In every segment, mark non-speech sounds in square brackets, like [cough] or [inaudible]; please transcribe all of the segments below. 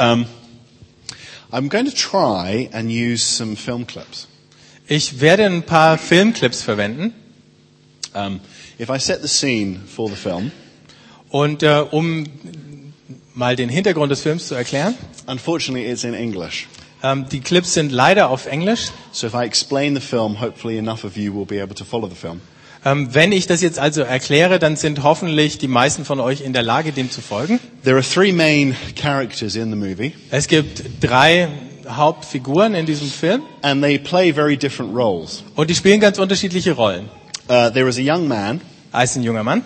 Um, I'm going to try and use some film clips. Ich werde ein paar Filmclips verwenden. Um, if I set the scene for the film, Und äh, um mal den Hintergrund des Films zu erklären, unfortunately it's in English. ähm, die Clips sind leider auf Englisch. So if I explain the film, hopefully enough of you will be able to follow the film. Ähm, wenn ich das jetzt also erkläre, dann sind hoffentlich die meisten von euch in der Lage, dem zu folgen. There are three main characters in the movie, Es gibt drei Hauptfiguren in diesem Film and they play very different roles. und die spielen ganz unterschiedliche Rollen. Uh, there is a young man, Er ist ein junger Mann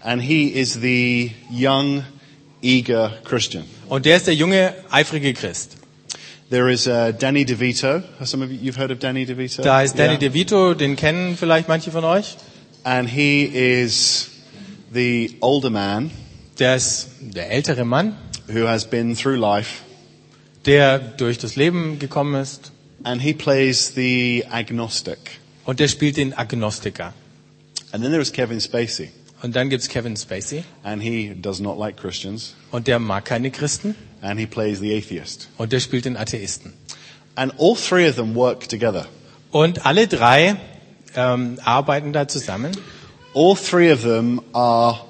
and he is the young, eager Christian. und der ist der junge, eifrige Christ. There is uh, Danny DeVito. Have some of you you've heard of Danny DeVito? Da ist Danny Yeah. DeVito, den kennen vielleicht manche von euch. And he is the older man Der ist der ältere Mann, who has been through life, der durch das Leben gekommen ist and he plays the agnostic. und der spielt den Agnostiker. And then there is Kevin Spacey, Und dann gibt's Kevin Spacey and he does not like Christians, und der mag keine Christen and he plays the atheist. und der spielt den Atheisten. And all three of them work together. Und alle drei ähm, arbeiten da zusammen. All three of them are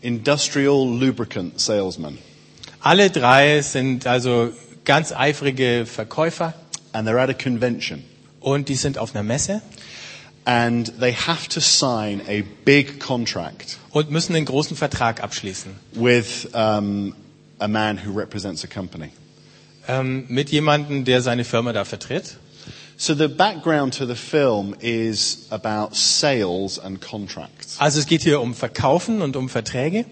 industrial lubricant salesmen, Alle drei sind also ganz eifrige Verkäufer and they're at a convention. und die sind auf einer Messe And they have to sign a big contract und müssen einen großen Vertrag abschließen with um, a man who represents a company. ähm, mit jemandem, der seine Firma da vertritt. So the background to the film is about sales and contracts. Also es geht hier um Verkaufen und um Verträge.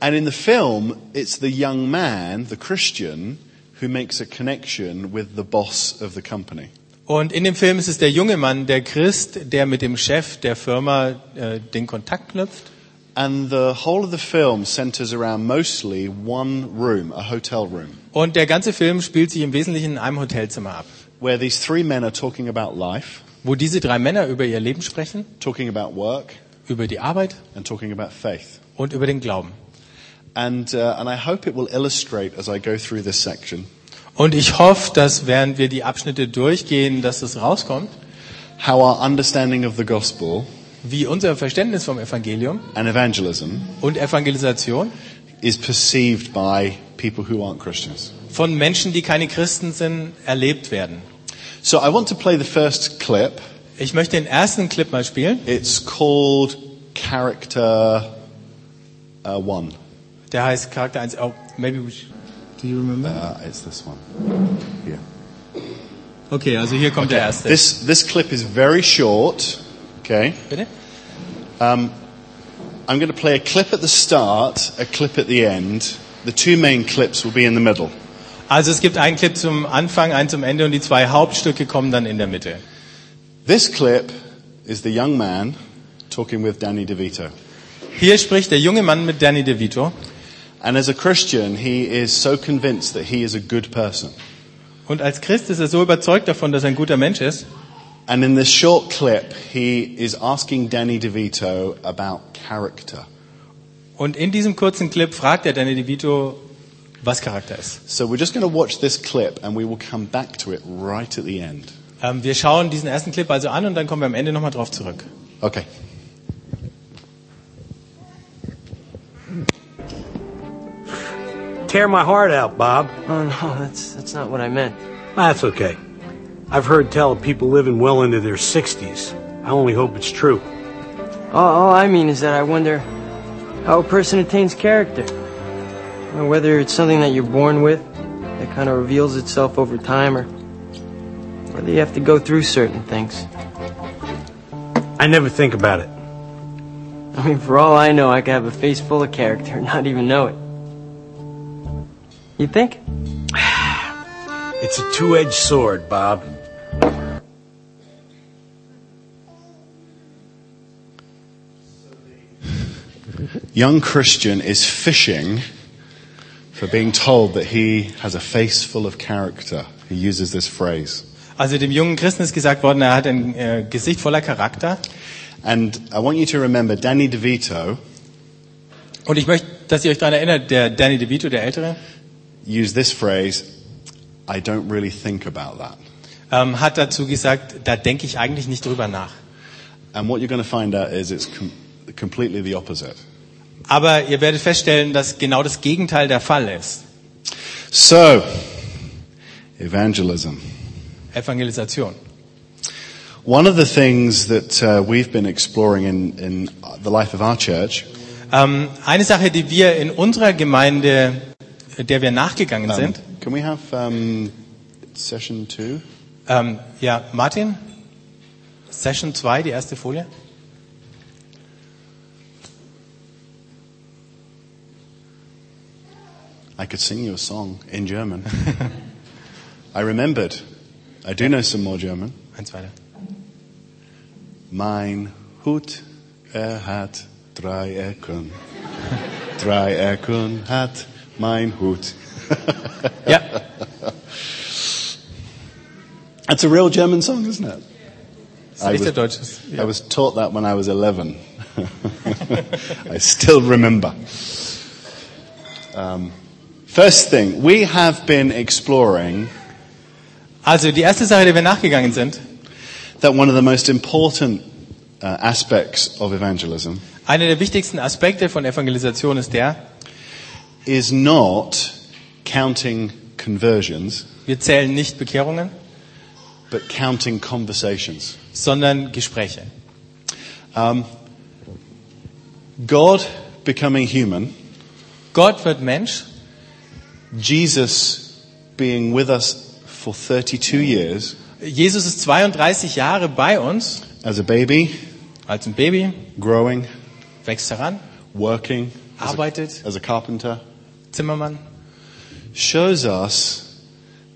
And in the film, it's the young man, the Christian, who makes a connection with the boss of the company. Und in dem Film ist es der junge Mann, der Christ, der mit dem Chef der Firma äh, den Kontakt knüpft. And the whole of the film centers around mostly one room, a hotel room, Und der ganze Film spielt sich im Wesentlichen in einem Hotelzimmer ab, where these three men are talking about life, wo diese drei Männer über ihr Leben sprechen, talking about work, über die Arbeit and talking about faith. und über den Glauben. And, uh, and I hope it will illustrate as I go through this section Und ich hoffe, dass während wir die Abschnitte durchgehen, dass es rauskommt, how our understanding of the gospel wie unser Verständnis vom Evangelium and evangelism und Evangelisation is perceived by people who aren't Christians. Von Menschen, die keine Christen sind, erlebt werden. So I want to play the first clip. Ich möchte den ersten Clip mal spielen. It's called Character uh, One. Der heißt Charakter 1. Oh, maybe we should, Do you remember? Uh, it's this one. Here. Okay, also hier kommt der erste. This, this clip is very short. Okay. Bitte? Um, I'm going to play a clip at the start, a clip at the end. The two main clips will be in the middle. Also es gibt einen Clip zum Anfang, einen zum Ende und die zwei Hauptstücke kommen dann in der Mitte. This clip is the young man talking with Danny DeVito. Hier spricht der junge Mann mit Danny DeVito And as a Christian, he is so convinced that he is a good person. und als Christ ist er so überzeugt davon, dass er ein guter Mensch ist. And in this short clip, he is asking Danny DeVito about character. Und in diesem kurzen Clip fragt er Danny DeVito, was Charakter ist. So we're just going to watch this clip and we will come back to it right at the end. Ähm, wir schauen diesen ersten Clip also an und dann kommen wir am Ende nochmal drauf zurück. Okay. Tear my heart out, Bob. Oh no, that's that's not what I meant. That's okay. I've heard tell of people living well into their 60s. I only hope it's true. All, all I mean is that I wonder how a person attains character. Or whether it's something that you're born with that kind of reveals itself over time, or whether you have to go through certain things. I never think about it. I mean, for all I know, I could have a face full of character and [laughs] not even know it. You think? It's a two-edged sword, Bob. Young Christian is fishing for being told that he has a face full of character. He uses this phrase. Also dem jungen Christen ist gesagt worden, er hat ein äh, Gesicht voller Charakter. And I want you to remember Danny DeVito Und ich möchte, dass ihr euch daran erinnert, der Danny DeVito, der Ältere, used this phrase, I don't really think about that. ähm, hat dazu gesagt, da denke ich eigentlich nicht drüber nach. And what you're going to find out is it's com- completely the opposite. Aber ihr werdet feststellen, dass genau das Gegenteil der Fall ist. So, evangelism. Evangelisation. One of the things that uh, we've been exploring in, in the life of our church Ähm, eine Sache, die wir in unserer Gemeinde, der wir nachgegangen um, sind, can we have um, session two? ähm, ja, Martin, Session 2, die erste Folie. I could sing you a song in German. I remembered. I do know some more German. Eins weiter. Mein Hut, er hat drei Ecken. drei Ecken hat mein Hut. [laughs] Ja, That's a real German song, isn't it? echt der Deutsche. I was taught that when I was 11. [laughs] I still remember. Um, first thing, we have been exploring Also die erste Sache, der wir nachgegangen sind, that one of the most important uh, aspects of evangelism einer der wichtigsten Aspekte von Evangelisation ist der, is not counting conversions, wir zählen nicht Bekehrungen, but counting conversations. sondern Gespräche. Um, God becoming human, Gott wird Mensch, Jesus being with us for 32 years. Jesus ist 32 Jahre bei uns, as a baby, als ein Baby, growing, wächst heran, working, as a, arbeitet, as a carpenter, Zimmermann, shows us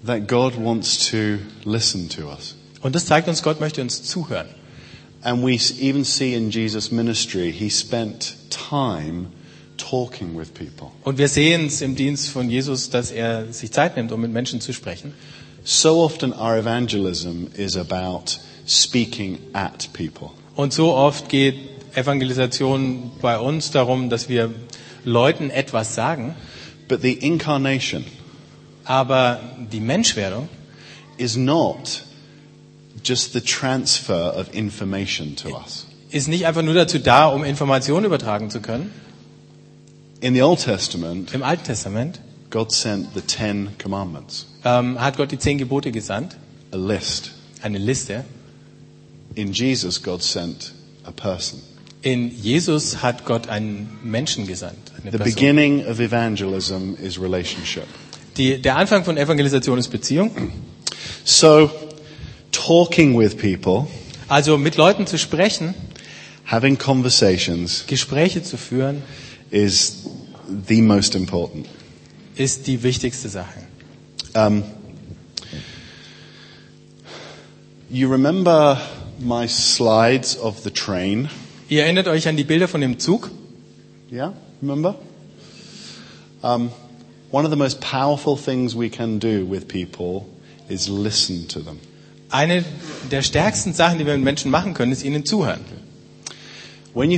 that God wants to listen to us. Und das zeigt uns, Gott möchte uns zuhören. And we even see in Jesus' ministry, he spent time talking with people. Und wir sehen es im Dienst von Jesus, dass er sich Zeit nimmt, um mit Menschen zu sprechen. So often our evangelism is about speaking at people. Und so oft geht Evangelisation bei uns darum, dass wir Leuten etwas sagen, But the incarnation aber die Menschwerdung is not just the transfer of information to us. ist nicht einfach nur dazu da, um Informationen übertragen zu können. In the Old Testament, Im Alten Testament God sent the Ten Commandments, ähm, hat Gott die zehn Gebote gesandt, a list. eine Liste. In Jesus, God sent a person. In Jesus hat Gott einen Menschen gesandt. Eine The Person. beginning of evangelism is relationship. Die, der Anfang von Evangelisation ist Beziehung. So, talking with people, Also mit Leuten zu sprechen, having conversations, Gespräche zu führen, is the most important. ist die wichtigste Sache. Um, you remember my slides of the train? Ihr erinnert euch an die Bilder von dem Zug? Yeah, remember? Um, one of the most powerful things we can do with people is listen to them. Eine der stärksten Sachen, die wir mit Menschen machen können, ist ihnen zuhören. Wenn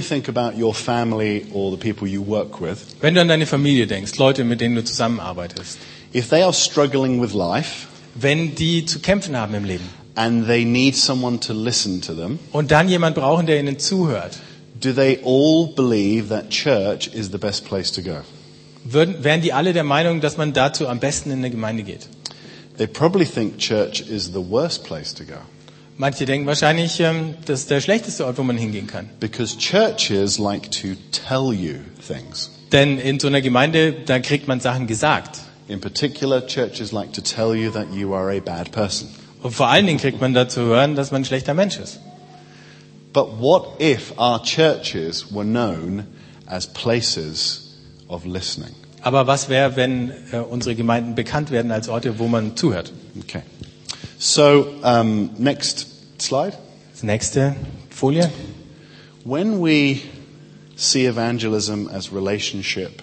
du an deine Familie denkst, Leute, mit denen du zusammenarbeitest, if they are struggling with life wenn die zu kämpfen haben im Leben and they need someone to listen to them, und dann jemand brauchen, der ihnen zuhört, do they all believe that church is the best place to go? würden, wären die alle der Meinung, dass man dazu am besten in eine Gemeinde geht? They probably think church is the worst place to go Manche denken wahrscheinlich, ähm, das ist der schlechteste Ort, wo man hingehen kann. because churches like to tell you things. Denn in so einer Gemeinde, da kriegt man Sachen gesagt. In particular, churches like to tell you that you are a bad person. Und vor allen Dingen kriegt man dazu hören, dass man ein schlechter Mensch ist. But what if our churches were known as places of listening? Aber was wäre, wenn äh, unsere Gemeinden bekannt werden als Orte, wo man zuhört? Okay. So, um, next slide. Das nächste Folie. When we see evangelism as relationship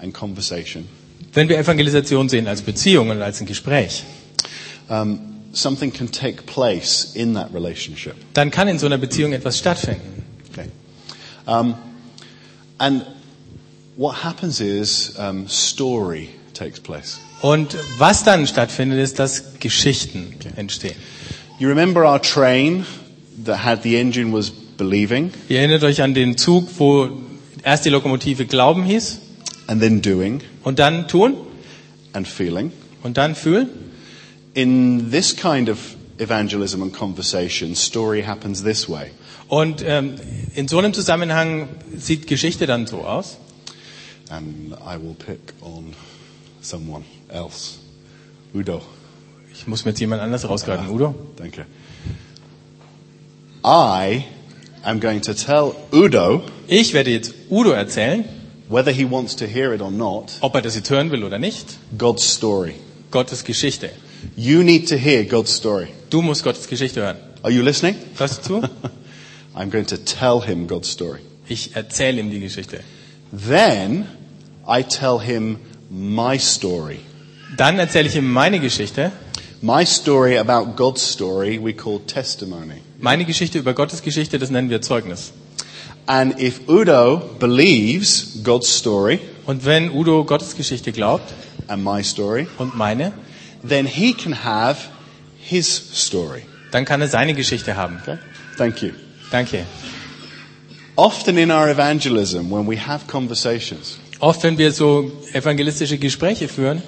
and conversation, Wenn wir Evangelisation sehen als Beziehung und als ein Gespräch, um, something can take place in that relationship. dann kann in so einer Beziehung etwas stattfinden. Okay. Um, and what happens is um, storytelling takes place. Und was dann stattfindet, ist, dass Geschichten entstehen. You remember our train that had the engine was believing Ihr erinnert euch an den Zug, wo erst die Lokomotive Glauben hieß and then doing und dann tun and feeling. und dann fühlen. In this kind of evangelism and conversation, story happens this way. Und ähm, in so einem Zusammenhang sieht Geschichte dann so aus. And I will pick on someone else. Udo. Ich muss mir jetzt jemand anders rausgreifen. Udo? Thank you. I am going to tell Udo, Ich werde jetzt Udo erzählen, whether he wants to hear it or not, ob er das jetzt hören will oder nicht. God's story. Gottes Geschichte. You need to hear God's story. Du musst Gottes Geschichte hören. Are you listening? Hörst du zu? [laughs] I'm going to tell him God's story. Ich erzähle ihm die Geschichte. Then I tell him my story. Dann erzähle ich ihm meine Geschichte. My story about God's story we call testimony. Meine Geschichte über Gottes Geschichte, das nennen wir Zeugnis. And if Udo believes God's story Und wenn Udo Gottes Geschichte glaubt and my story, und meine, then he can have his story. dann kann er seine Geschichte haben. Okay? Thank you. Danke. Often in our evangelism, when we have conversations, Oft, wenn wir so evangelistische Gespräche führen,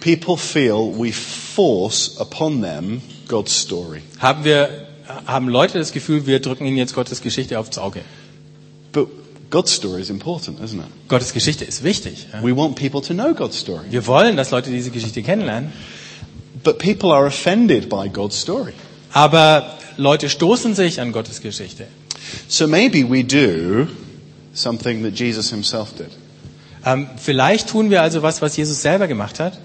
people feel we force upon them God's story. haben wir, haben Leute das Gefühl, wir drücken ihnen jetzt Gottes Geschichte aufs Auge. But God's story is important, isn't it? Gottes Geschichte ist wichtig. ja. We want people to know God's story. Wir wollen, dass Leute diese Geschichte kennenlernen. But people are offended by God's story. Aber Leute stoßen sich an Gottes Geschichte. So maybe we do something that Jesus himself did. Ähm, vielleicht tun wir also was, was Jesus selber gemacht hat.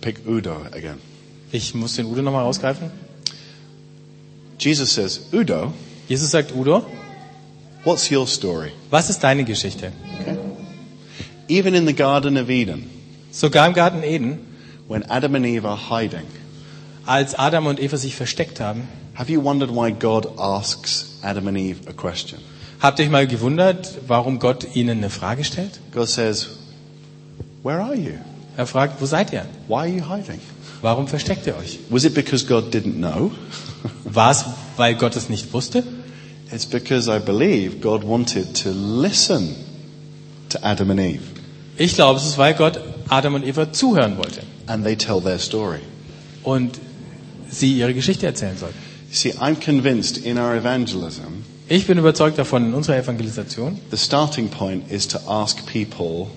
Pick Udo again. Ich muss den Udo nochmal rausgreifen. Jesus says, Udo, Jesus sagt, Udo, what's your story? was ist deine Geschichte? Even in the Garden of Eden, Sogar im Garten Eden, when Adam and Eve are hiding, als Adam und Eva sich versteckt haben, have you wondered why God asks Adam and Eve a question? habt ihr euch mal gewundert, warum Gott ihnen eine Frage stellt? God says, Where are you? Er fragt, wo seid ihr? Why are you hiding? Warum versteckt ihr euch? Was it because God didn't know? [laughs] War es, weil Gott es nicht wusste? It's because I believe God wanted to listen to Adam and Eve. Ich glaube, es ist, weil Gott Adam und Eva zuhören wollte And they tell their story. und sie ihre Geschichte erzählen sollten. See, I'm convinced in our evangelism, Ich bin überzeugt davon, in unserer Evangelisation, the starting point is to ask people,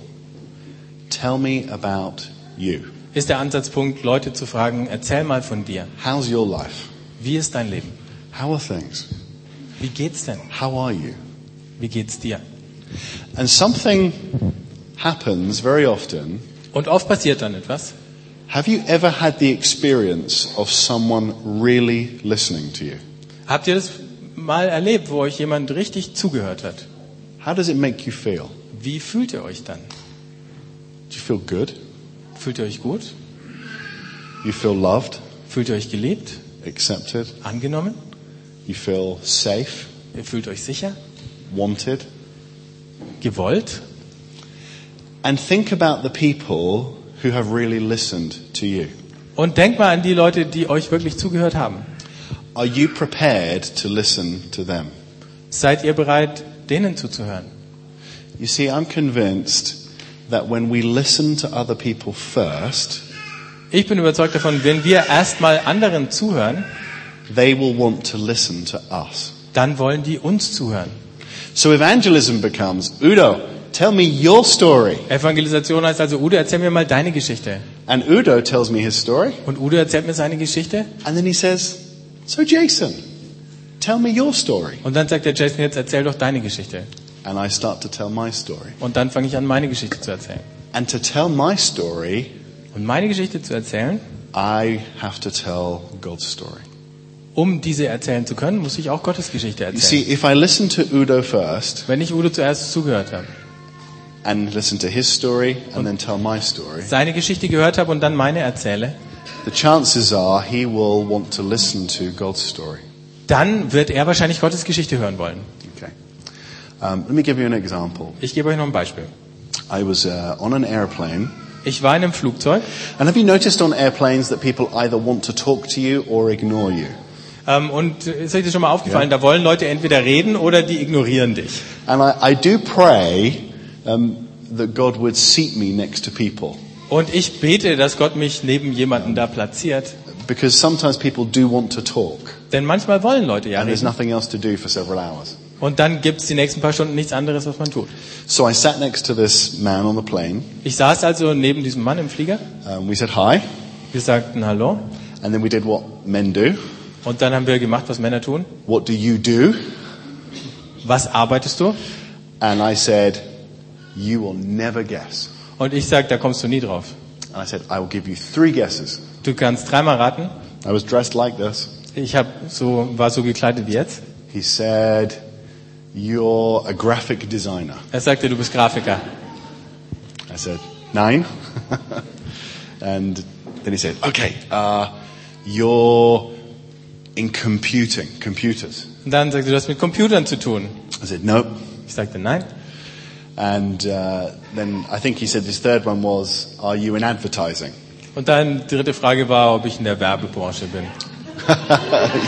tell me about you. ist der Ansatzpunkt, Leute zu fragen, erzähl mal von dir. How's your life? Wie ist dein Leben? How are things? Wie geht's denn? How are you? Wie geht's dir? And something happens very often. Und oft passiert dann etwas. Have you ever had the experience of someone really listening to you? Habt ihr das mal erlebt, wo euch jemand richtig zugehört hat? How does it make you feel? Wie fühlt ihr euch dann? Do you feel good? Fühlt ihr euch gut? You feel loved, Fühlt ihr euch geliebt? accepted? Angenommen? You feel safe, Ihr fühlt euch sicher? wanted? Gewollt? And think about the people who have really listened to you. Und denkt mal an die Leute, die euch wirklich zugehört haben. Are you prepared to listen to them? Seid ihr bereit, denen zuzuhören? You see, I'm convinced that when we listen to other people first, Ich bin überzeugt davon, wenn wir erstmal anderen zuhören, they will want to listen to us. dann wollen die uns zuhören. So evangelism becomes, Udo, tell me your story. Evangelisation heißt also, Udo, erzähl mir mal deine Geschichte. And Udo tells me his story. Und Udo erzählt mir seine Geschichte. And then he says, so Jason, tell me your story. Und dann sagt der Jason, jetzt erzähl doch deine Geschichte. And I start to tell my story. Und dann fange ich an, meine Geschichte zu erzählen. And to tell my story, Und meine Geschichte zu erzählen, I have to tell God's story. um diese erzählen zu können, muss ich auch Gottes Geschichte You see, erzählen. if I listen to Udo first Wenn ich Udo zuerst zugehört habe, and listen to his story and then tell my story, seine Geschichte gehört habe und dann meine erzähle, the chances are he will want to listen to God's story. dann wird er wahrscheinlich Gottes Geschichte hören wollen. Um, let me give you an example. Ich gebe euch noch ein Beispiel. I was uh, on an airplane. Ich war in einem Flugzeug And have you noticed on airplanes that people either want to talk to you or ignore you? ähm, und äh, ist euch das schon mal aufgefallen? Da wollen Leute entweder reden oder die ignorieren dich. And I, I do pray um, that God would seat me next to people. Und ich bete, dass Gott mich neben jemanden da platziert. Because sometimes people do want to talk. Denn manchmal wollen Leute ja And there's reden. nothing else to do for several hours. Und dann gibt's die nächsten paar Stunden nichts anderes, was man tut. So I sat next to this man on the plane. Ich saß also neben diesem Mann im Flieger. Um, we said hi. Wir sagten Hallo. And then we did what men do. Und dann haben wir gemacht, was Männer tun. What do you do? Was arbeitest du? And I said, you will never guess. Und ich sag, da kommst du nie drauf. And I said, I will give you three guesses. Du kannst dreimal raten. I was dressed like this. Ich hab so, war so gekleidet wie jetzt. He said, you're a graphic designer. Er sagte, du bist Grafiker. I said, nine. [laughs] and then he said, okay, uh, you're in computing, computers. Und dann sagte, du hast mit Computern zu tun. I said, nope. Ich sagte, nein. And uh, then I think he said his third one was, are you in advertising? Und dann dritte Frage war, ob ich in der Werbebranche bin.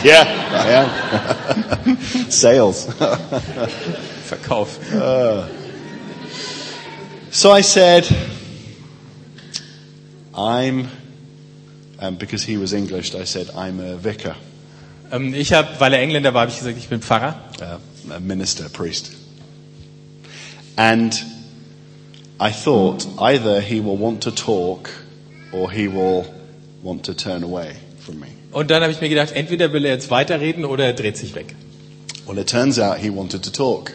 Yeah, I am. [laughs] Sales. [laughs] Verkauf. so I said, I'm, um, because he was English, I said, I'm a vicar, Ähm, ich habe, weil er Engländer war, habe ich gesagt, ich bin Pfarrer. uh, a minister, priest. And I thought either he will want to talk or he will want to turn away from me. Und dann habe ich mir gedacht, entweder will er jetzt weiterreden oder er dreht sich weg. Well, it turns out he wanted to talk.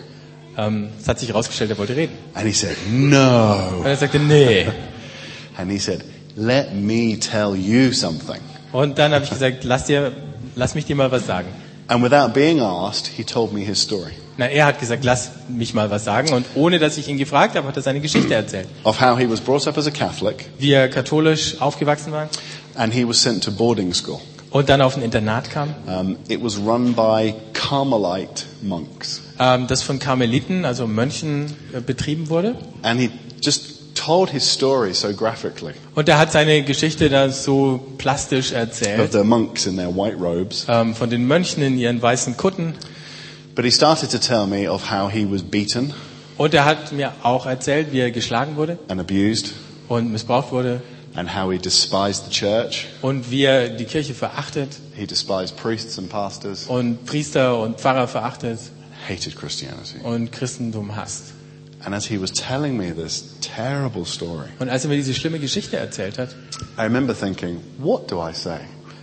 Ähm, es hat sich herausgestellt, er wollte reden. And he said, no. Und er sagte, nee. [laughs] And he said, let me tell you something. Und dann habe ich gesagt, lass, dir, lass mich dir mal was sagen. And without being asked, he told me his story Na, er hat gesagt, lass mich mal was sagen. Und ohne dass ich ihn gefragt habe, hat er seine Geschichte erzählt. of how he was brought up as a Catholic Wie er katholisch aufgewachsen war and he was sent to boarding school. Und dann auf ein Internat kam, Um, it was run by Carmelite monks. ähm, das von Karmeliten, also Mönchen, äh, betrieben wurde. And he just told his story so graphically Und er hat seine Geschichte da so plastisch of erzählt, the monks in their white robes. ähm, von den Mönchen in ihren weißen Kutten. But he started to tell me of how he was beaten Und er hat mir auch erzählt, wie er geschlagen wurde and abused und missbraucht wurde and how he despised the church. und wie er die Kirche verachtet He despised priests and pastors, und Priester und Pfarrer verachtet hated Christianity. und Christentum hasst. And as he was telling me this terrible story, Und als er mir diese schlimme Geschichte erzählt hat, I remember thinking, what do I say?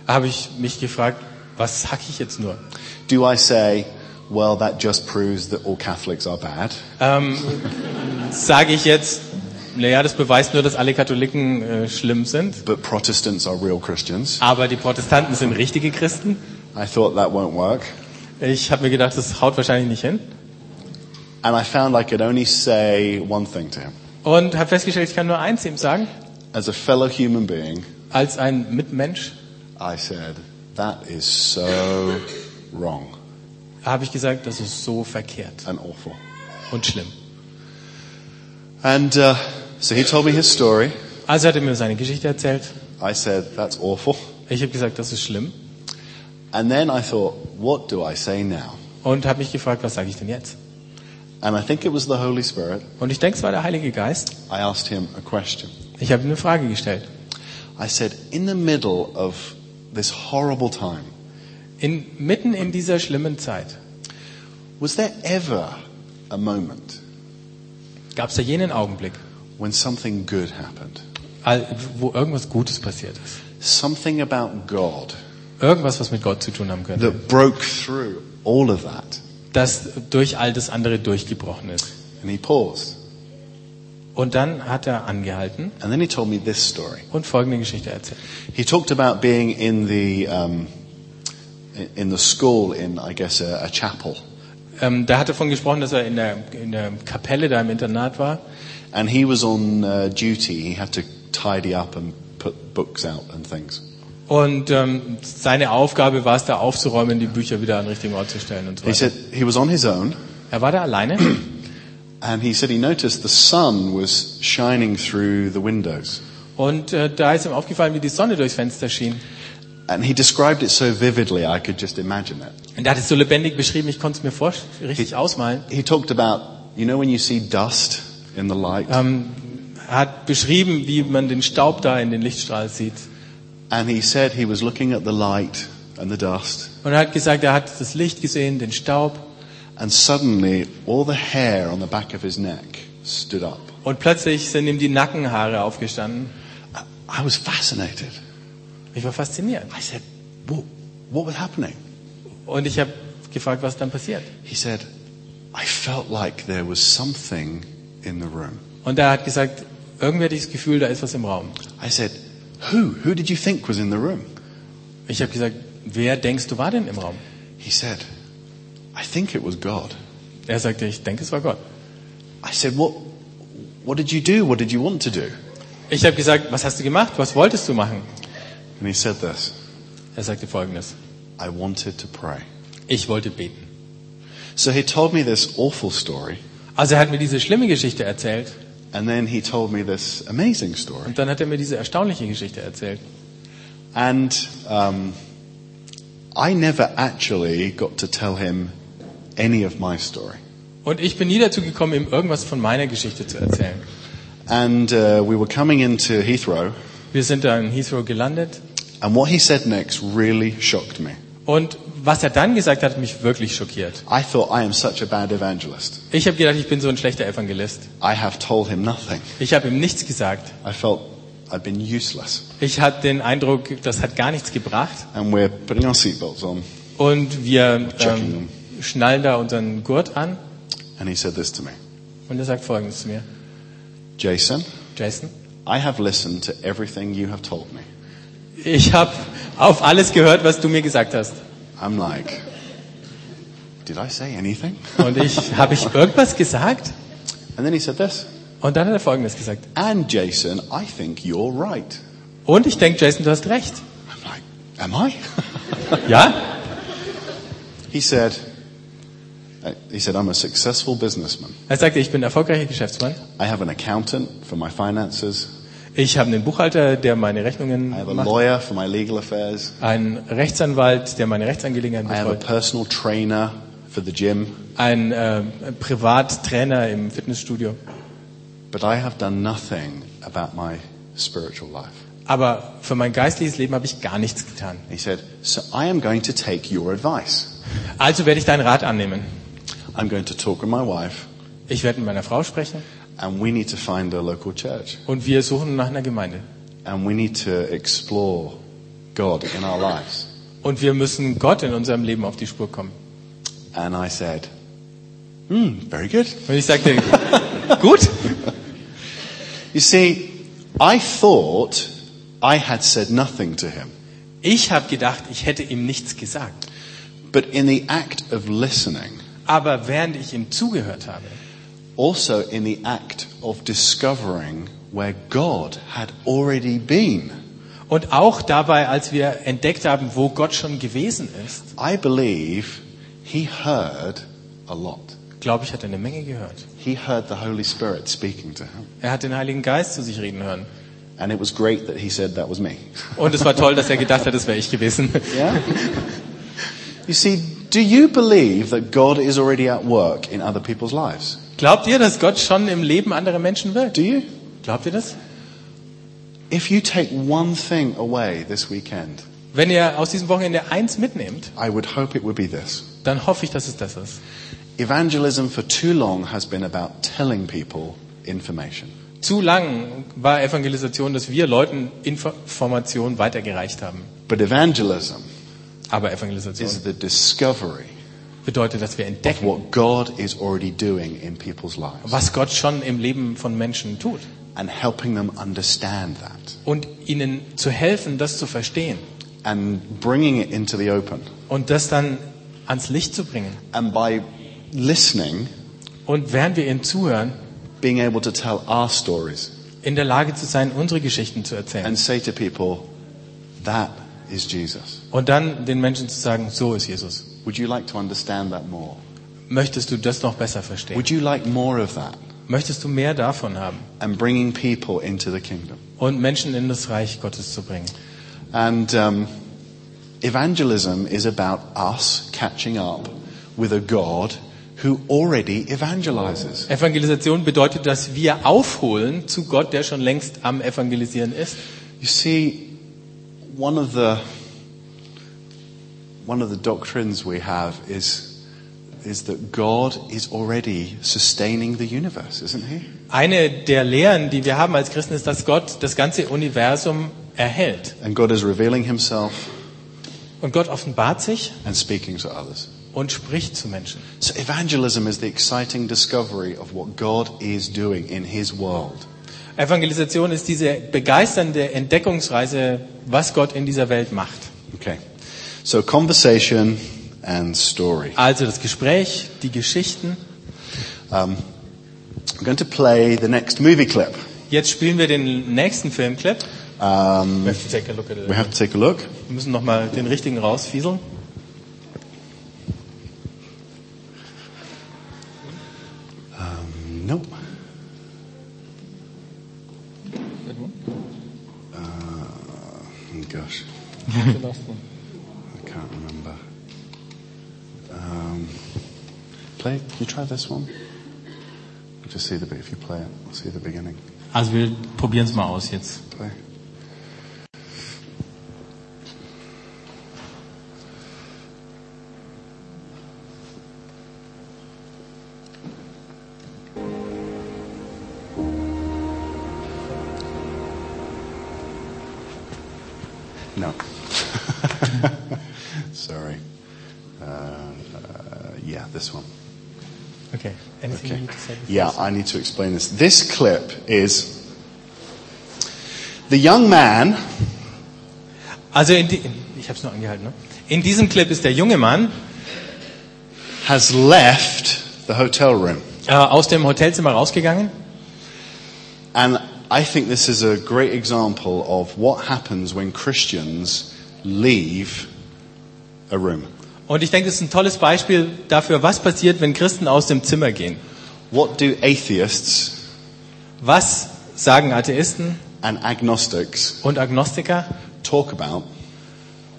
habe ich mich gefragt, was sag ich jetzt nur? Do I say, well, that just proves that all Catholics are bad? Ähm, sage ich jetzt, naja, das beweist nur, dass alle Katholiken äh, schlimm sind, but Protestants are real Christians. aber die Protestanten sind richtige Christen? I thought that won't work. Ich habe mir gedacht, das haut wahrscheinlich nicht hin. And I found I could only say one thing to him. Und habe festgestellt, ich kann nur eins ihm sagen, As a fellow human being, als ein Mitmensch I said, that is so wrong habe ich gesagt, das ist so verkehrt and awful. und schlimm. And uh, so he told me his story. Also hat er mir seine Geschichte erzählt. I said, that's awful. Ich habe gesagt, das ist schlimm. And then I thought, what do I say now? Und habe mich gefragt, was sage ich denn jetzt? And I think it was the Holy Spirit. Und ich denke, es war der Heilige Geist. I asked him a question. Ich habe ihm eine Frage gestellt. I said, in the middle of this horrible time, In, mitten in dieser schlimmen Zeit was there ever a moment gab es da jenen Augenblick, when something good happened? all- wo irgendwas Gutes passiert ist. Something about God Irgendwas, was mit Gott zu tun haben könnte. that broke through all of that. Das durch all das andere durchgebrochen ist. And he paused. Und dann hat er angehalten And then he told me this story. und folgende Geschichte erzählt. He talked about being in the, um, in the school in, I guess, a, a chapel. Ähm, da hat er davon gesprochen, dass er in der, in der Kapelle da im Internat war. And he was on uh, duty. He had to tidy up and put books out and things. Und ähm, seine Aufgabe war es, da aufzuräumen, die Bücher wieder an den richtigen Ort zu stellen und so He weiter. said he was on his own, Er war da alleine [clears throat] And he said he noticed the sun was shining through the windows. Und äh, da ist ihm aufgefallen, wie die Sonne durchs Fenster schien. And he described it so vividly, I could just imagine it. Und er hat es so lebendig beschrieben, ich konnte es mir vor, richtig ausmalen. He talked about, you know, when you see dust in the light, Ähm, er hat beschrieben, wie man den Staub da in den Lichtstrahl sieht. and he said he was looking at the light and the dust, Und er hat gesagt, er hat das Licht gesehen, den Staub. and suddenly all the hair on the back of his neck stood up. Und plötzlich sind ihm die Nackenhaare aufgestanden. I was fascinated. Ich war fasziniert. I said, what, what was happening? Und ich habe gefragt, was dann passiert. He said, I felt like there was something in the room. Und er hat gesagt, irgendwie hatte ich das Gefühl, da ist was im Raum. I said, who? Who did you think was in the room? Ich habe gesagt, wer denkst du war denn im Raum? He said, I think it was God. Er sagte, ich denke, es war Gott. I said, what, what did you do? What did you want to do? Ich habe gesagt, was hast du gemacht? Was wolltest du machen? And he said this, Er sagte folgendes. I wanted to pray. Ich wollte beten. So he told me this awful story, Also er hat mir diese schlimme Geschichte erzählt and then he told me this amazing story. und dann hat er mir diese erstaunliche Geschichte erzählt. And um, I never actually got to tell him any of my story. Und ich bin nie dazu gekommen, ihm irgendwas von meiner Geschichte zu erzählen. And uh, we were coming into Heathrow, Wir sind da in Heathrow gelandet and what he said next really shocked me. und was er dann gesagt hat, hat mich wirklich schockiert. I thought I am such a bad evangelist. Ich habe gedacht, ich bin so ein schlechter Evangelist. I have told him nothing. Ich habe ihm nichts gesagt. I felt I'd been useless. Ich hatte den Eindruck, das hat gar nichts gebracht. And we're putting our seatbelts on, Und wir ähm, schnallen da unseren Gurt an and he said this to me und er sagt Folgendes zu mir. Jason, Jason, I have listened to everything you have told me. ich habe auf alles gehört, was du mir gesagt hast. I'm like, did I say anything? Und ich, habe ich irgendwas gesagt? And then he said this, Und dann hat er Folgendes gesagt. and Jason, I think you're right. Und ich denke, Jason, du hast recht. I'm like, am I? [laughs] Ja? he said, he said, I'm a successful businessman. Er sagte, ich bin erfolgreicher Geschäftsmann. I have an accountant for my finances. Ich habe einen Buchhalter, der meine Rechnungen I have a macht. lawyer for my legal affairs. Einen Rechtsanwalt, der meine Rechtsangelegenheiten I have a betreut. personal trainer for the gym. Ein äh, Privattrainer im Fitnessstudio. But I have done nothing about my spiritual life. Aber für mein geistliches Leben habe ich gar nichts getan. He said, so I am going to take your advice. Also werde ich deinen Rat annehmen. I'm going to talk with my wife Ich werde mit meiner Frau sprechen and we need to find a local church. und wir suchen nach einer Gemeinde. And we need to explore God in our lives. Und wir müssen Gott in unserem Leben auf die Spur kommen. And I said, hmm, very good. Und ich sagte, gut. [laughs] You see, I thought I had said nothing to him. Ich habe gedacht, ich hätte ihm nichts gesagt. But in the act of listening, Aber während ich ihm zugehört habe also in the act of discovering where God had already been, und auch dabei, als wir entdeckt haben, wo Gott schon gewesen ist, I believe he heard a lot. glaube ich, hat er eine Menge gehört. He heard the Holy Spirit speaking to him. Er hat den Heiligen Geist zu sich reden hören. And it was great that he said that was me. Und es war toll, dass er gedacht hat, das wäre ich gewesen. Yeah? you see, do you believe that God is already at work in other people's lives? Glaubt ihr, dass Gott schon im Leben anderer Menschen wirkt? Do you? Glaubt ihr das? If you take one thing away this weekend, Wenn ihr aus diesem Wochenende eins mitnehmt, I would hope it would be this. dann hoffe ich, dass es das ist. Evangelism for too long has been about telling people information. Zu lang war Evangelisation, dass wir Leuten Informationen weitergereicht haben. But evangelism Aber is Evangelisation the discovery bedeutet, dass wir entdecken, what God is already doing in people's lives was Gott schon im Leben von Menschen tut. and helping them understand that Und ihnen zu helfen, das zu verstehen. and bringing it into the open. Und das dann ans Licht zu bringen. And by listening, Und während wir ihnen zuhören, being able to tell our stories in der Lage zu sein, unsere Geschichten zu erzählen. and say to people, that is Jesus. Und dann den Menschen zu sagen, so ist Jesus. Would you like to understand that more? möchtest du das noch besser verstehen? Would you like more of that? Möchtest du mehr davon haben And bringing people into the kingdom. und Menschen in das Reich Gottes zu bringen? And um, evangelism is about us catching up with a God who already evangelizes. Evangelisation bedeutet, dass wir aufholen zu Gott, der schon längst am Evangelisieren ist. You see, one of the one of the doctrines we have is is that God is already sustaining the universe, isn't he? Eine der Lehren, die wir haben als Christen, ist, dass Gott das ganze Universum erhält. And God is revealing himself Und Gott offenbart sich and speaking to others. und spricht zu Menschen. So evangelism is the exciting discovery of what God is doing in his world. Evangelisation ist diese begeisternde Entdeckungsreise, was Gott in dieser Welt macht. Okay. So conversation and story. Also das Gespräch, die Geschichten. Um, I'm going to play the next movie clip. Jetzt spielen wir den nächsten Filmclip. Um, We have to take a look at it. we have to take a look. Wir müssen nochmal den richtigen rausfieseln. Nope. Uh, oh gosh, [laughs] I can't remember. Um, play. Can you try this one? Just see the bit. If you play it, we'll see the beginning. Also wir probieren es mal aus jetzt. Play. Yeah, I need to explain this. This clip is the young man Also in die, ich habe es nur angehalten. Ne? In diesem Clip ist der junge Mann has left the hotel room. äh, aus dem Hotelzimmer rausgegangen And I think this is a great example of what happens when Christians leave a room. und ich denke, das ist ein tolles Beispiel dafür, was passiert, wenn Christen aus dem Zimmer gehen. What do atheists Was sagen Atheisten and agnostics und Agnostiker? talk about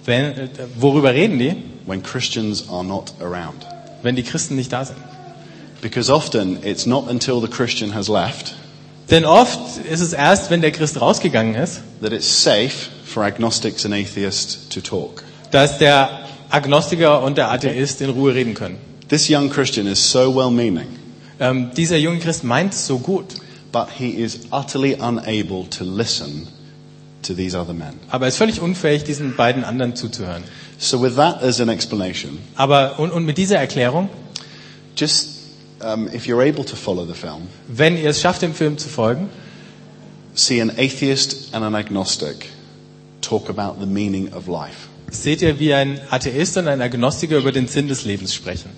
Wenn, äh, worüber reden die, when Christians are not around? wenn die Christen nicht da sind? Because often it's not until the Christian has left Denn oft ist es erst, wenn der Christ rausgegangen ist, that it's safe for agnostics and atheists to talk. dass der Agnostiker und der Atheist in Ruhe reden können. This young Christian is so well meaning, Ähm, dieser junge Christ meint es so gut, but he is utterly unable to listen to these other men. aber er ist völlig unfähig, diesen beiden anderen zuzuhören. So, with that as an explanation, Aber und, und mit dieser Erklärung, just um, if you're able to follow the film, wenn ihr es schafft, dem Film zu folgen, see an atheist and an agnostic talk about the meaning of life. seht ihr, wie ein Atheist und ein Agnostiker über den Sinn des Lebens sprechen.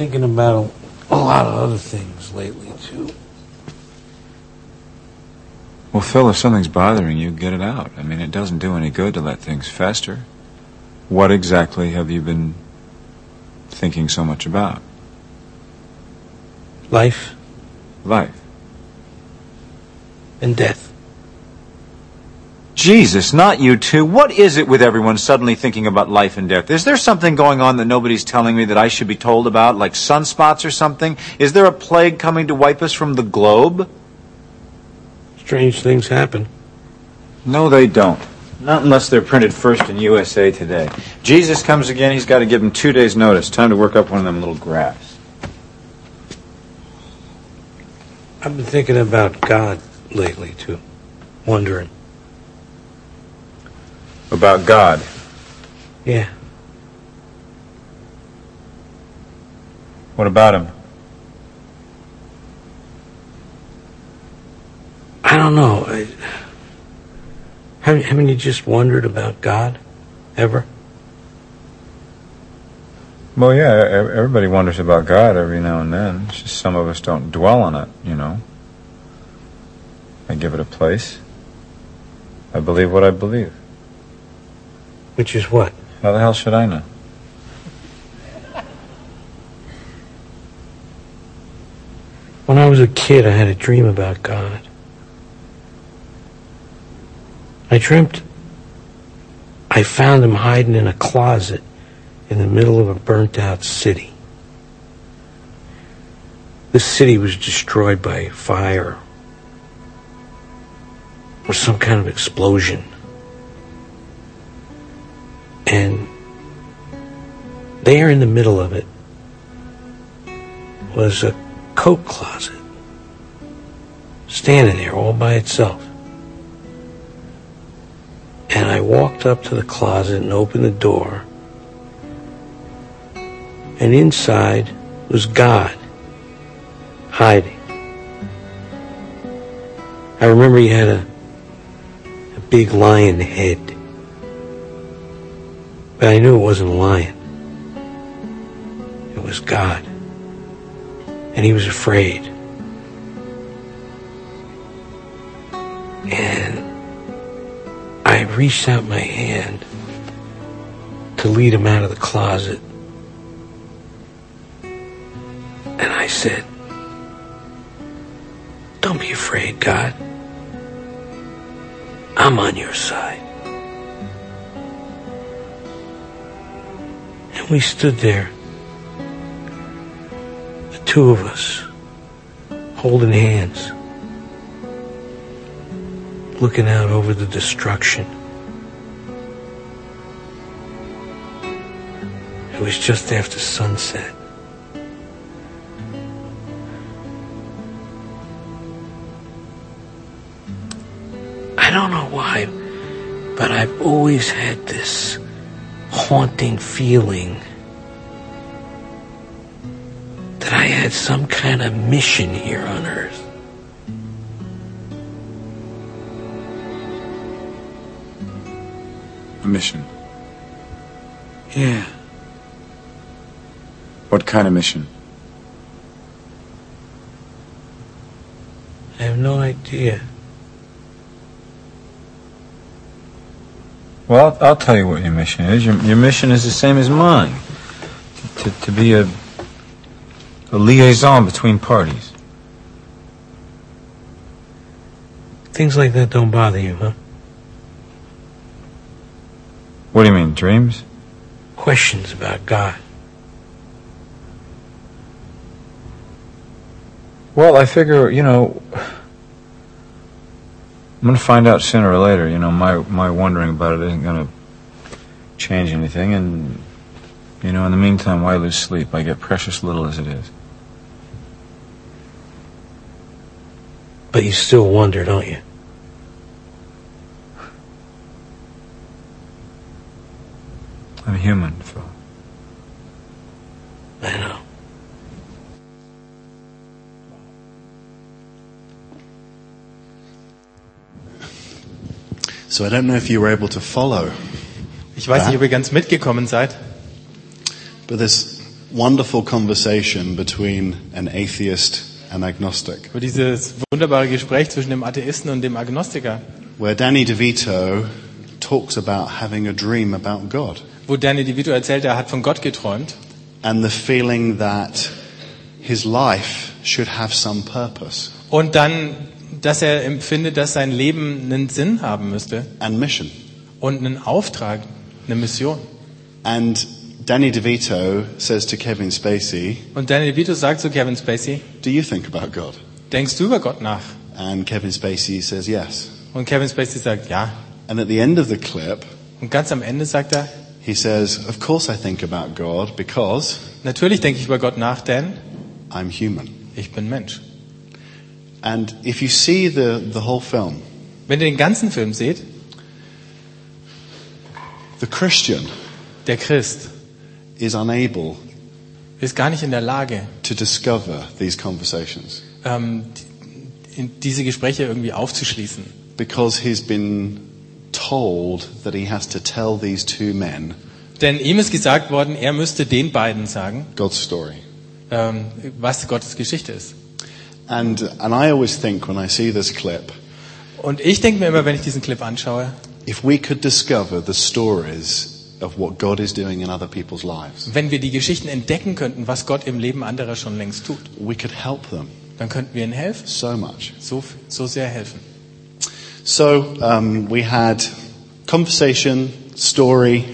Thinking about a lot of other things lately, too. Well, Phil, if something's bothering you, get it out. I mean, it doesn't do any good to let things fester. What exactly have you been thinking so much about? Life Life. and death. Jesus, not you two. What is it with everyone suddenly thinking about life and death? Is there something going on that nobody's telling me that I should be told about, like sunspots or something? Is there a plague coming to wipe us from the globe? Strange things happen. No, they don't. Not unless they're printed first in USA Today. Jesus comes again, he's got to give him two days' notice. Time to work up one of them little graphs. I've been thinking about God lately, too. Wondering. About God. Yeah. What about him? I don't know. I Haven't, you just wondered about God? Ever? Well, yeah, everybody wonders about God every now and then. It's just some of us don't dwell on it, you know. I give it a place. I believe what I believe. Which is what? How the hell should I know? When I was a kid, I had a dream about God. I dreamt I found him hiding in a closet in the middle of a burnt out city. This city was destroyed by fire or some kind of explosion. And there in the middle of it was a coat closet standing there all by itself. And I walked up to the closet and opened the door. And inside was God hiding. I remember he had a, a big lion head. But I knew it wasn't a lion. It was God. And he was afraid. And I reached out my hand to lead him out of the closet. And I said, Don't be afraid, God. I'm on your side. We stood there, the two of us, holding hands, looking out over the destruction. It was just after sunset. I don't know why, but I've always had this haunting feeling that I had some kind of mission here on earth. A mission. Yeah. What kind of mission? I have no idea. Well, I'll, I'll tell you what your mission is. Your, your mission is the same as mine. To, to, to be a, a liaison between parties. Things like that don't bother you, huh? What do you mean, dreams? Questions about God. Well, I figure, you know, I'm going to find out sooner or later. You know, my my wondering about it isn't going to change anything, and you know, in the meantime, why lose sleep? I get precious little as it is. But you still wonder, don't you? I'm human, Phil. I know. So I don't know if you were able to follow, Ich weiß nicht, ob ihr ganz mitgekommen seid, but this wonderful conversation between an atheist and agnostic, über dieses wunderbare Gespräch zwischen dem Atheisten und dem Agnostiker, where Danny DeVito talks about having a dream about God. Wo Danny DeVito erzählt, er hat von Gott geträumt. And the feeling that his life should have some purpose. Und dann, dass er empfindet, dass sein Leben einen Sinn haben müsste and mission. und einen Auftrag, eine Mission. And Danny DeVito says to Kevin Spacey, Und Danny DeVito sagt zu Kevin Spacey, Do you think about God? denkst du über Gott nach? And Kevin Spacey says yes. Und Kevin Spacey sagt, ja. And at the end of the clip, Und ganz am Ende sagt er, he says, Of course I think about God because natürlich denke ich über Gott nach, denn I'm human. ich bin Mensch. And if you see the, the whole film, Wenn ihr den ganzen Film seht, the Christian der Christ is unable ist gar nicht in der Lage, to discover these conversations ähm, die- diese Gespräche irgendwie aufzuschließen, because he's been told that he has to tell these two men Denn ihm ist gesagt worden, er müsste den beiden sagen, God's story. ähm, was Gottes Geschichte ist. And, and I always think when I see this clip, Und ich denke mir immer, wenn ich diesen Clip anschaue, if we could discover the stories of what God is doing in other people's lives, wenn wir die Geschichten entdecken könnten, was Gott im Leben anderer schon längst tut, we could help them dann könnten wir ihnen helfen, so much. so, so sehr helfen. So um, we had conversation, story,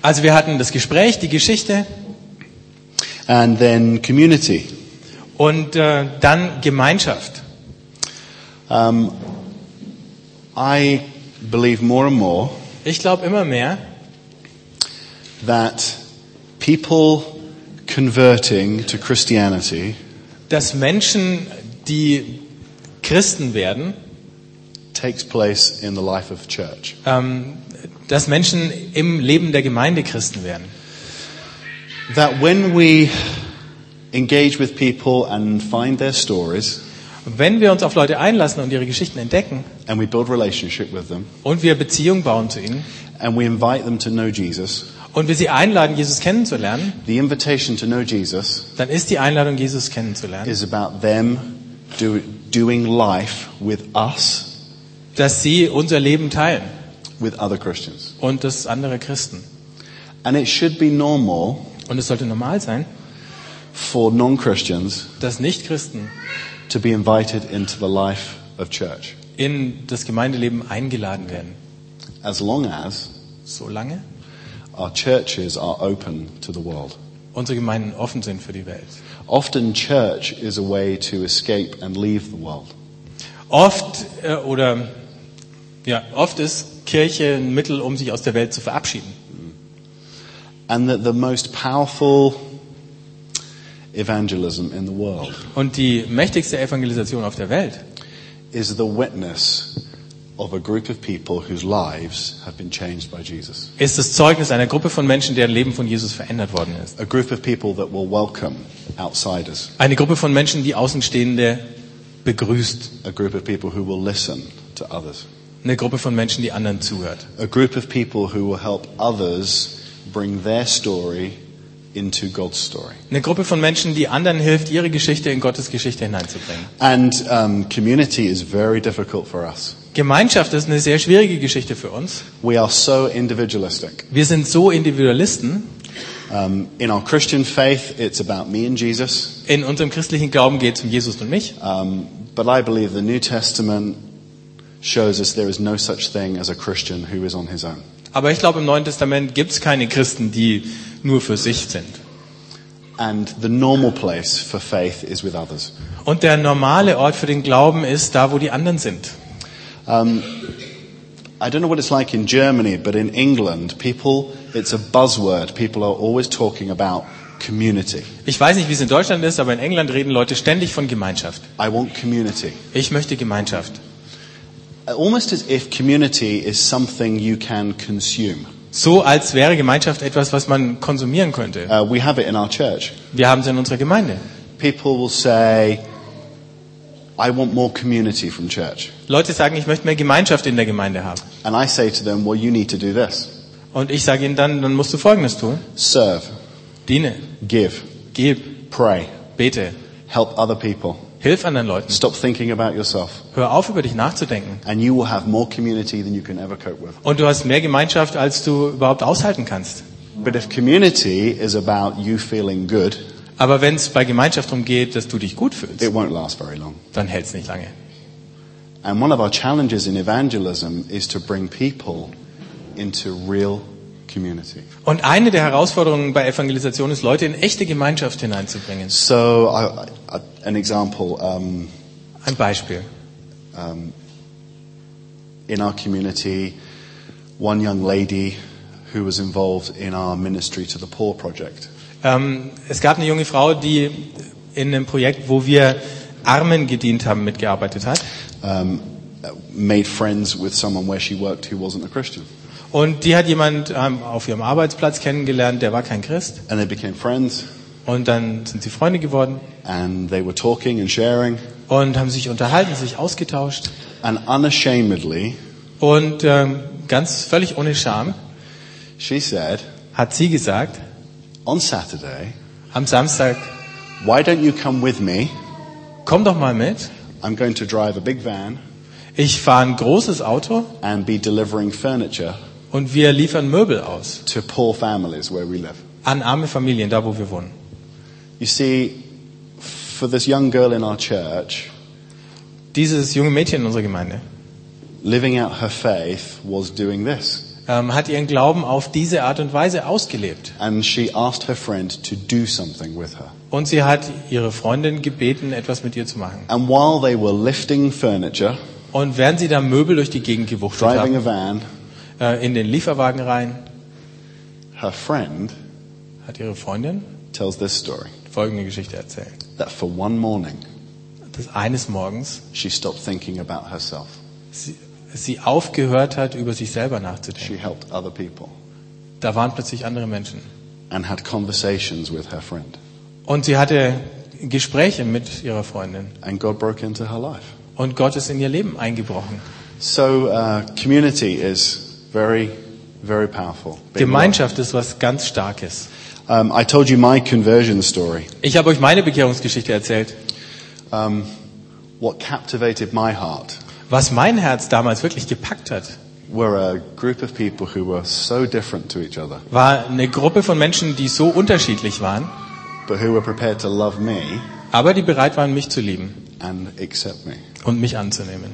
Also wir hatten das Gespräch, die Geschichte and then community. Und äh, dann Gemeinschaft. Um, I believe more and more Ich glaube immer mehr, that people converting to Christianity dass Menschen, die Christen werden, takes place in the life of church. ähm, dass Menschen im Leben der Gemeinde Christen werden. That when we engage with people and find their stories Und wenn wir uns auf Leute einlassen und ihre Geschichten entdecken and we build relationship with them und wir Beziehung bauen zu ihnen and we invite them to know Jesus, und wir sie einladen, Jesus kennenzulernen, the invitation to know Jesus dann ist die Einladung, Jesus kennenzulernen, is about them do, doing life with us, dass sie unser Leben teilen with other Christians. und das andere Christen. And it should be normal Und es sollte normal sein, for non-Christians dass Nicht-Christen to be invited into the life of church in das Gemeindeleben eingeladen werden. as long as Solange our churches are open to the world. unsere Gemeinden offen sind für die Welt. Often church is a way to escape and leave the world. Oft äh, oder ja, oft ist Kirche ein Mittel, um sich aus der Welt zu verabschieden. And that the most powerful evangelism in the world Und die mächtigste Evangelisation auf der Welt is the witness of a group of people whose lives have been changed by Jesus. ist das Zeugnis einer Gruppe von Menschen, deren Leben von Jesus verändert worden ist. A group of people that will welcome outsiders. Eine Gruppe von Menschen, die Außenstehende begrüßt. A group of people who will listen to others. Eine Gruppe von Menschen, die anderen zuhört. A group of people who will help others bring their story into God's story. Eine Gruppe von Menschen, die anderen hilft, ihre Geschichte in Gottes Geschichte hineinzubringen. And um, community is very difficult for us. Gemeinschaft ist eine sehr schwierige Geschichte für uns. We are so individualistic. Wir sind so Individualisten. Um, in our Christian faith, it's about me and Jesus. In unserem christlichen Glauben geht es um Jesus und mich. Um, but I believe the New Testament shows us there is no such thing as a Christian who is on his own. Aber ich glaube, im Neuen Testament gibt es keine Christen, die nur für sich sind. And the normal place for faith is with others. Und der normale Ort für den Glauben ist da, wo die anderen sind. Um, I don't know what it's like in Germany, but in England, people, it's a buzzword. People are always talking about community. Ich weiß nicht, wie es in Deutschland ist, aber in England reden Leute ständig von Gemeinschaft. I want community. Ich möchte Gemeinschaft. Almost as if community is something you can consume. So als wäre Gemeinschaft etwas, was man konsumieren könnte. Uh, we have it in our church. Wir haben es in unserer Gemeinde. People will say, I want more community from church. Leute sagen, ich möchte mehr Gemeinschaft in der Gemeinde haben. And I say to them, well, you need to do this. Und ich sage ihnen dann, dann musst du Folgendes tun. Serve, Diene, give, gib, pray, bete, help other people. Hilf anderen Leuten. Stop thinking about yourself. Hör auf, über dich nachzudenken. And you will have more community than you can ever cope with. Und du hast mehr Gemeinschaft, als du überhaupt aushalten kannst. But if community is about you feeling good, Aber wenn es bei Gemeinschaft darum geht, dass du dich gut it fühlst, won't last very long. dann hält es nicht lange. And one of our challenges in evangelism is to bring people into real. Und eine der Herausforderungen bei Evangelisation ist, Leute in echte Gemeinschaft hineinzubringen. So, I, I, an example um, Ein Beispiel. um, in our community, one young lady who was involved in our ministry to the poor project. Ähm, es gab eine junge Frau, die in einem Projekt, wo wir Armen gedient haben, mitgearbeitet hat. Um, made friends with someone where she worked who wasn't a Christian. Und die hat jemand ähm, auf ihrem Arbeitsplatz kennengelernt, der war kein Christ. And they became friends, Und dann sind sie Freunde geworden and they were talking and sharing, und haben sich unterhalten, sich ausgetauscht. and unashamedly, Und ähm, ganz völlig ohne Scham She said, hat sie gesagt, On Saturday, am Samstag, why don't you come with me? komm doch mal mit. I'm going to drive a big van Ich fahre ein großes Auto and be delivering furniture und wir liefern Möbel aus to poor families where we live. an arme Familien, da wo wir wohnen. You see, for this young girl in our church, Dieses junge Mädchen in unserer Gemeinde living out her faith was doing this. ähm, hat ihren Glauben auf diese Art und Weise ausgelebt. And she asked her friend to do something with her. Und sie hat ihre Freundin gebeten, etwas mit ihr zu machen. And while they were lifting furniture, Und während sie da Möbel durch die Gegend gewuchtet driving a haben, van, äh, in den Lieferwagen rein, her friend hat ihre Freundin tells this story folgende Geschichte erzählt. that for one morning Dass eines Morgens she stopped thinking about herself. sie, sie aufgehört hat, über sich selber She nachzudenken. helped other people Da waren plötzlich andere Menschen. and had conversations with her friend. Und sie hatte Gespräche mit ihrer Freundin. And God broke into her life. Und Gott ist in ihr Leben eingebrochen. So uh, community is very, very powerful. Gemeinschaft ist was ganz Starkes. Um, I told you my conversion story. Ich habe euch meine Bekehrungsgeschichte erzählt. Um, what captivated my heart Was mein Herz damals wirklich gepackt hat, were a group of people who were so different to each other, war eine Gruppe von Menschen, die so unterschiedlich waren, but who were prepared to love me aber die bereit waren, mich zu lieben and accept me. und mich anzunehmen.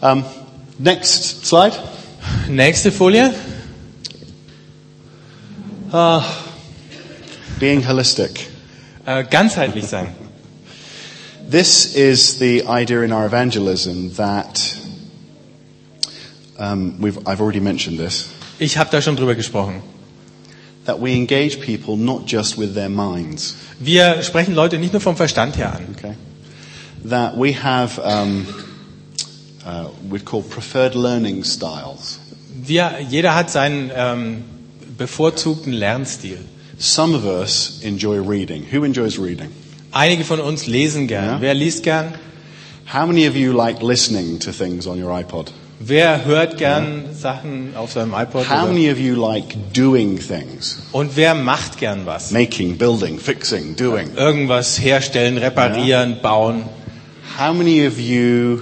Um, next slide. Nächste Folie. Uh, being holistic. Äh, ganzheitlich sein. This is the idea in our evangelism that um, we've, I've already mentioned this. Ich habe da schon drüber gesprochen. That we engage people not just with their minds. Wir sprechen Leute nicht nur vom Verstand her an. Okay. That we have um, uh, we'd call preferred learning styles. Wir, jeder hat seinen ähm, bevorzugten Lernstil. Some of us enjoy reading. Who enjoys reading? Einige von uns lesen gern. Ja. Wer liest gern? How many of you like listening to things on your iPod? Wer hört gern Sachen auf seinem iPod? How Oder? many of you like doing things? Und wer macht gern was? Making, building, fixing, doing. Irgendwas herstellen, reparieren, bauen. How many of you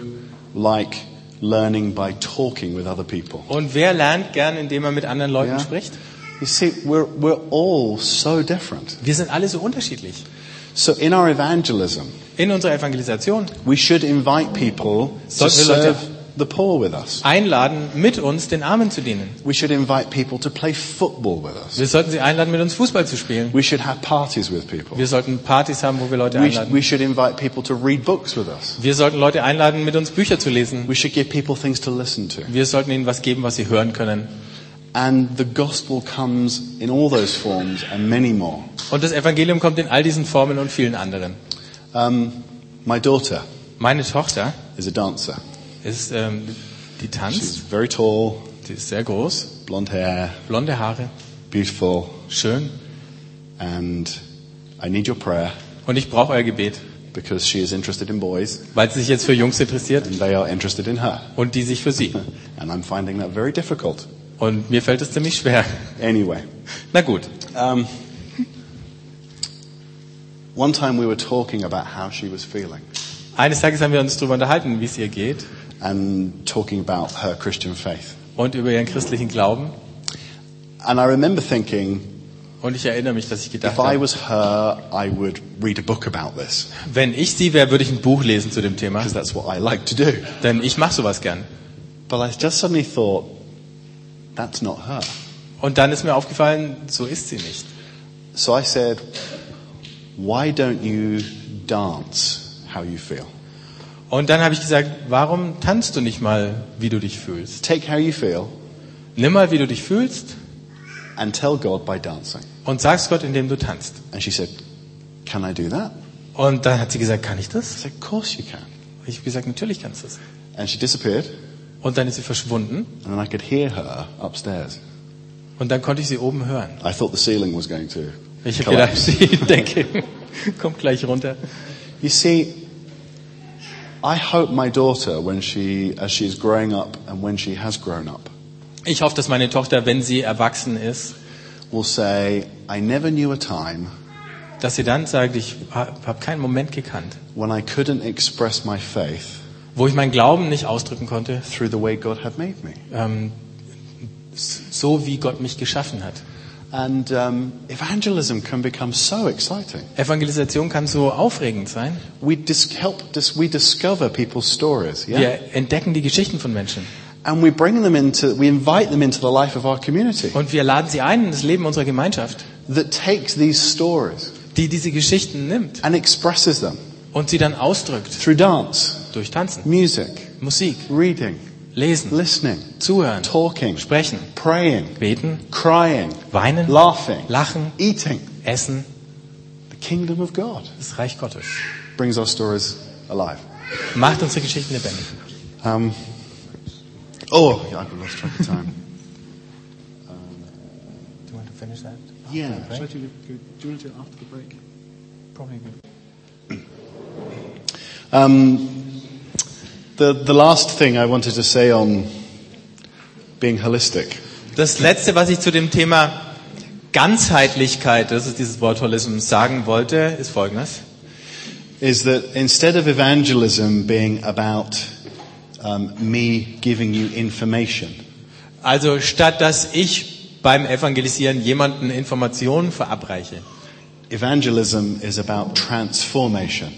like learning by talking with other people? Und wer lernt gern, indem er mit anderen Leuten Ja. spricht? You see, we're, we're all so different. Wir sind alle so unterschiedlich. So in our evangelism, In unserer Evangelisation we should invite people to serve the poor with us. einladen, mit uns den Armen zu dienen. We should invite people to play football with us. Wir sollten sie einladen, mit uns Fußball zu spielen. We should have parties with people. Wir sollten Partys haben, wo wir Leute We, einladen. we should invite people to read books with us. Wir sollten Leute einladen, mit uns Bücher zu lesen. We should give people things to listen to. Wir sollten ihnen was geben, was sie hören können. And the gospel comes in all those forms and many more. Und das Evangelium kommt in all diesen Formen und vielen anderen. Um, my daughter Meine Tochter is a dancer. Ist, ähm, die She's tanzt, very tall, die ist sehr groß, blonde hair, blonde Haare, beautiful, schön. and I need your prayer Und ich brauche euer Gebet, because she is interested in boys weil sie sich jetzt für Jungs interessiert and they are interested in her. und die sich für sie. [laughs] And I'm finding that very difficult. Und mir fällt es ziemlich schwer. Anyway, [laughs] Na gut. um, one time we were talking about how she was feeling Eines Tages haben wir uns darüber unterhalten, wie es ihr geht and talking about her Christian faith. und über ihren christlichen Glauben. And I remember thinking, Und ich erinnere mich, dass ich gedacht if I habe, was her, I would read a book about this wenn ich sie wäre, würde ich ein Buch lesen zu dem Thema. because that's what I like to do. Denn ich mache sowas gern. But I just suddenly thought, that's not her. Und dann ist mir aufgefallen, so ist sie nicht. So I said, why don't you dance how you feel? Und dann habe ich gesagt, warum tanzt du nicht mal, wie du dich fühlst? Take how you feel Nimm mal, wie du dich fühlst and tell God by dancing. und sag's Gott, indem du tanzt. And she said, can I do that? Und dann hat sie gesagt, kann ich I das? said, of course you can. Ich habe gesagt, natürlich kannst du das. And she disappeared Und dann ist sie verschwunden and then I could hear her upstairs. und dann konnte ich sie oben hören. I thought the ceiling was going to Ich habe gedacht, [laughs] die Decke kommt gleich runter. You see, I hope my daughter, when she, as she is growing up and when she has grown up, Ich hoffe, dass meine Tochter, wenn sie erwachsen ist, will say, I never knew a time dass sie dann sagt, ich habe keinen Moment gekannt, when I couldn't express my faith wo ich meinen Glauben nicht ausdrücken konnte, through the way God had made me. ähm, so wie Gott mich geschaffen hat. And um, evangelism can become so exciting. Evangelisation kann so aufregend sein. We dis- help dis- we discover people's stories, yeah, Wir entdecken die Geschichten von Menschen. And we bring them into, we invite them into the life of our community. Und wir laden sie ein in das Leben unserer Gemeinschaft, that takes these stories die diese Geschichten nimmt. and expresses them und sie dann ausdrückt. through dance, durch Tanzen, music, Musik, reading, Lesen, listening, Zuhören, talking, Sprechen, praying, Beten, crying, Weinen, laughing, Lachen, eating. Essen, The kingdom of God das Reich Gottes. brings our stories alive. Macht unsere Geschichten lebendig. Um, oh, yeah, I've lost track of time. [laughs] Do you want to finish that? yeah, should I do, do you want to do it after the break? Probably good. Um, the, the last thing I wanted to say on being holistic Das letzte, was ich zu dem Thema Ganzheitlichkeit, das ist dieses Wort Holism, sagen wollte, ist folgendes. is that instead of evangelism being about um, me giving you information, Also statt dass ich beim Evangelisieren jemanden Informationen verabreiche, evangelism is about transformation.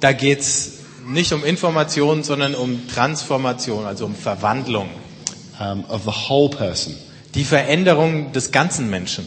da geht's nicht um Information, sondern um Transformation, also um Verwandlung. Um, of the whole person. Die Veränderung des ganzen Menschen.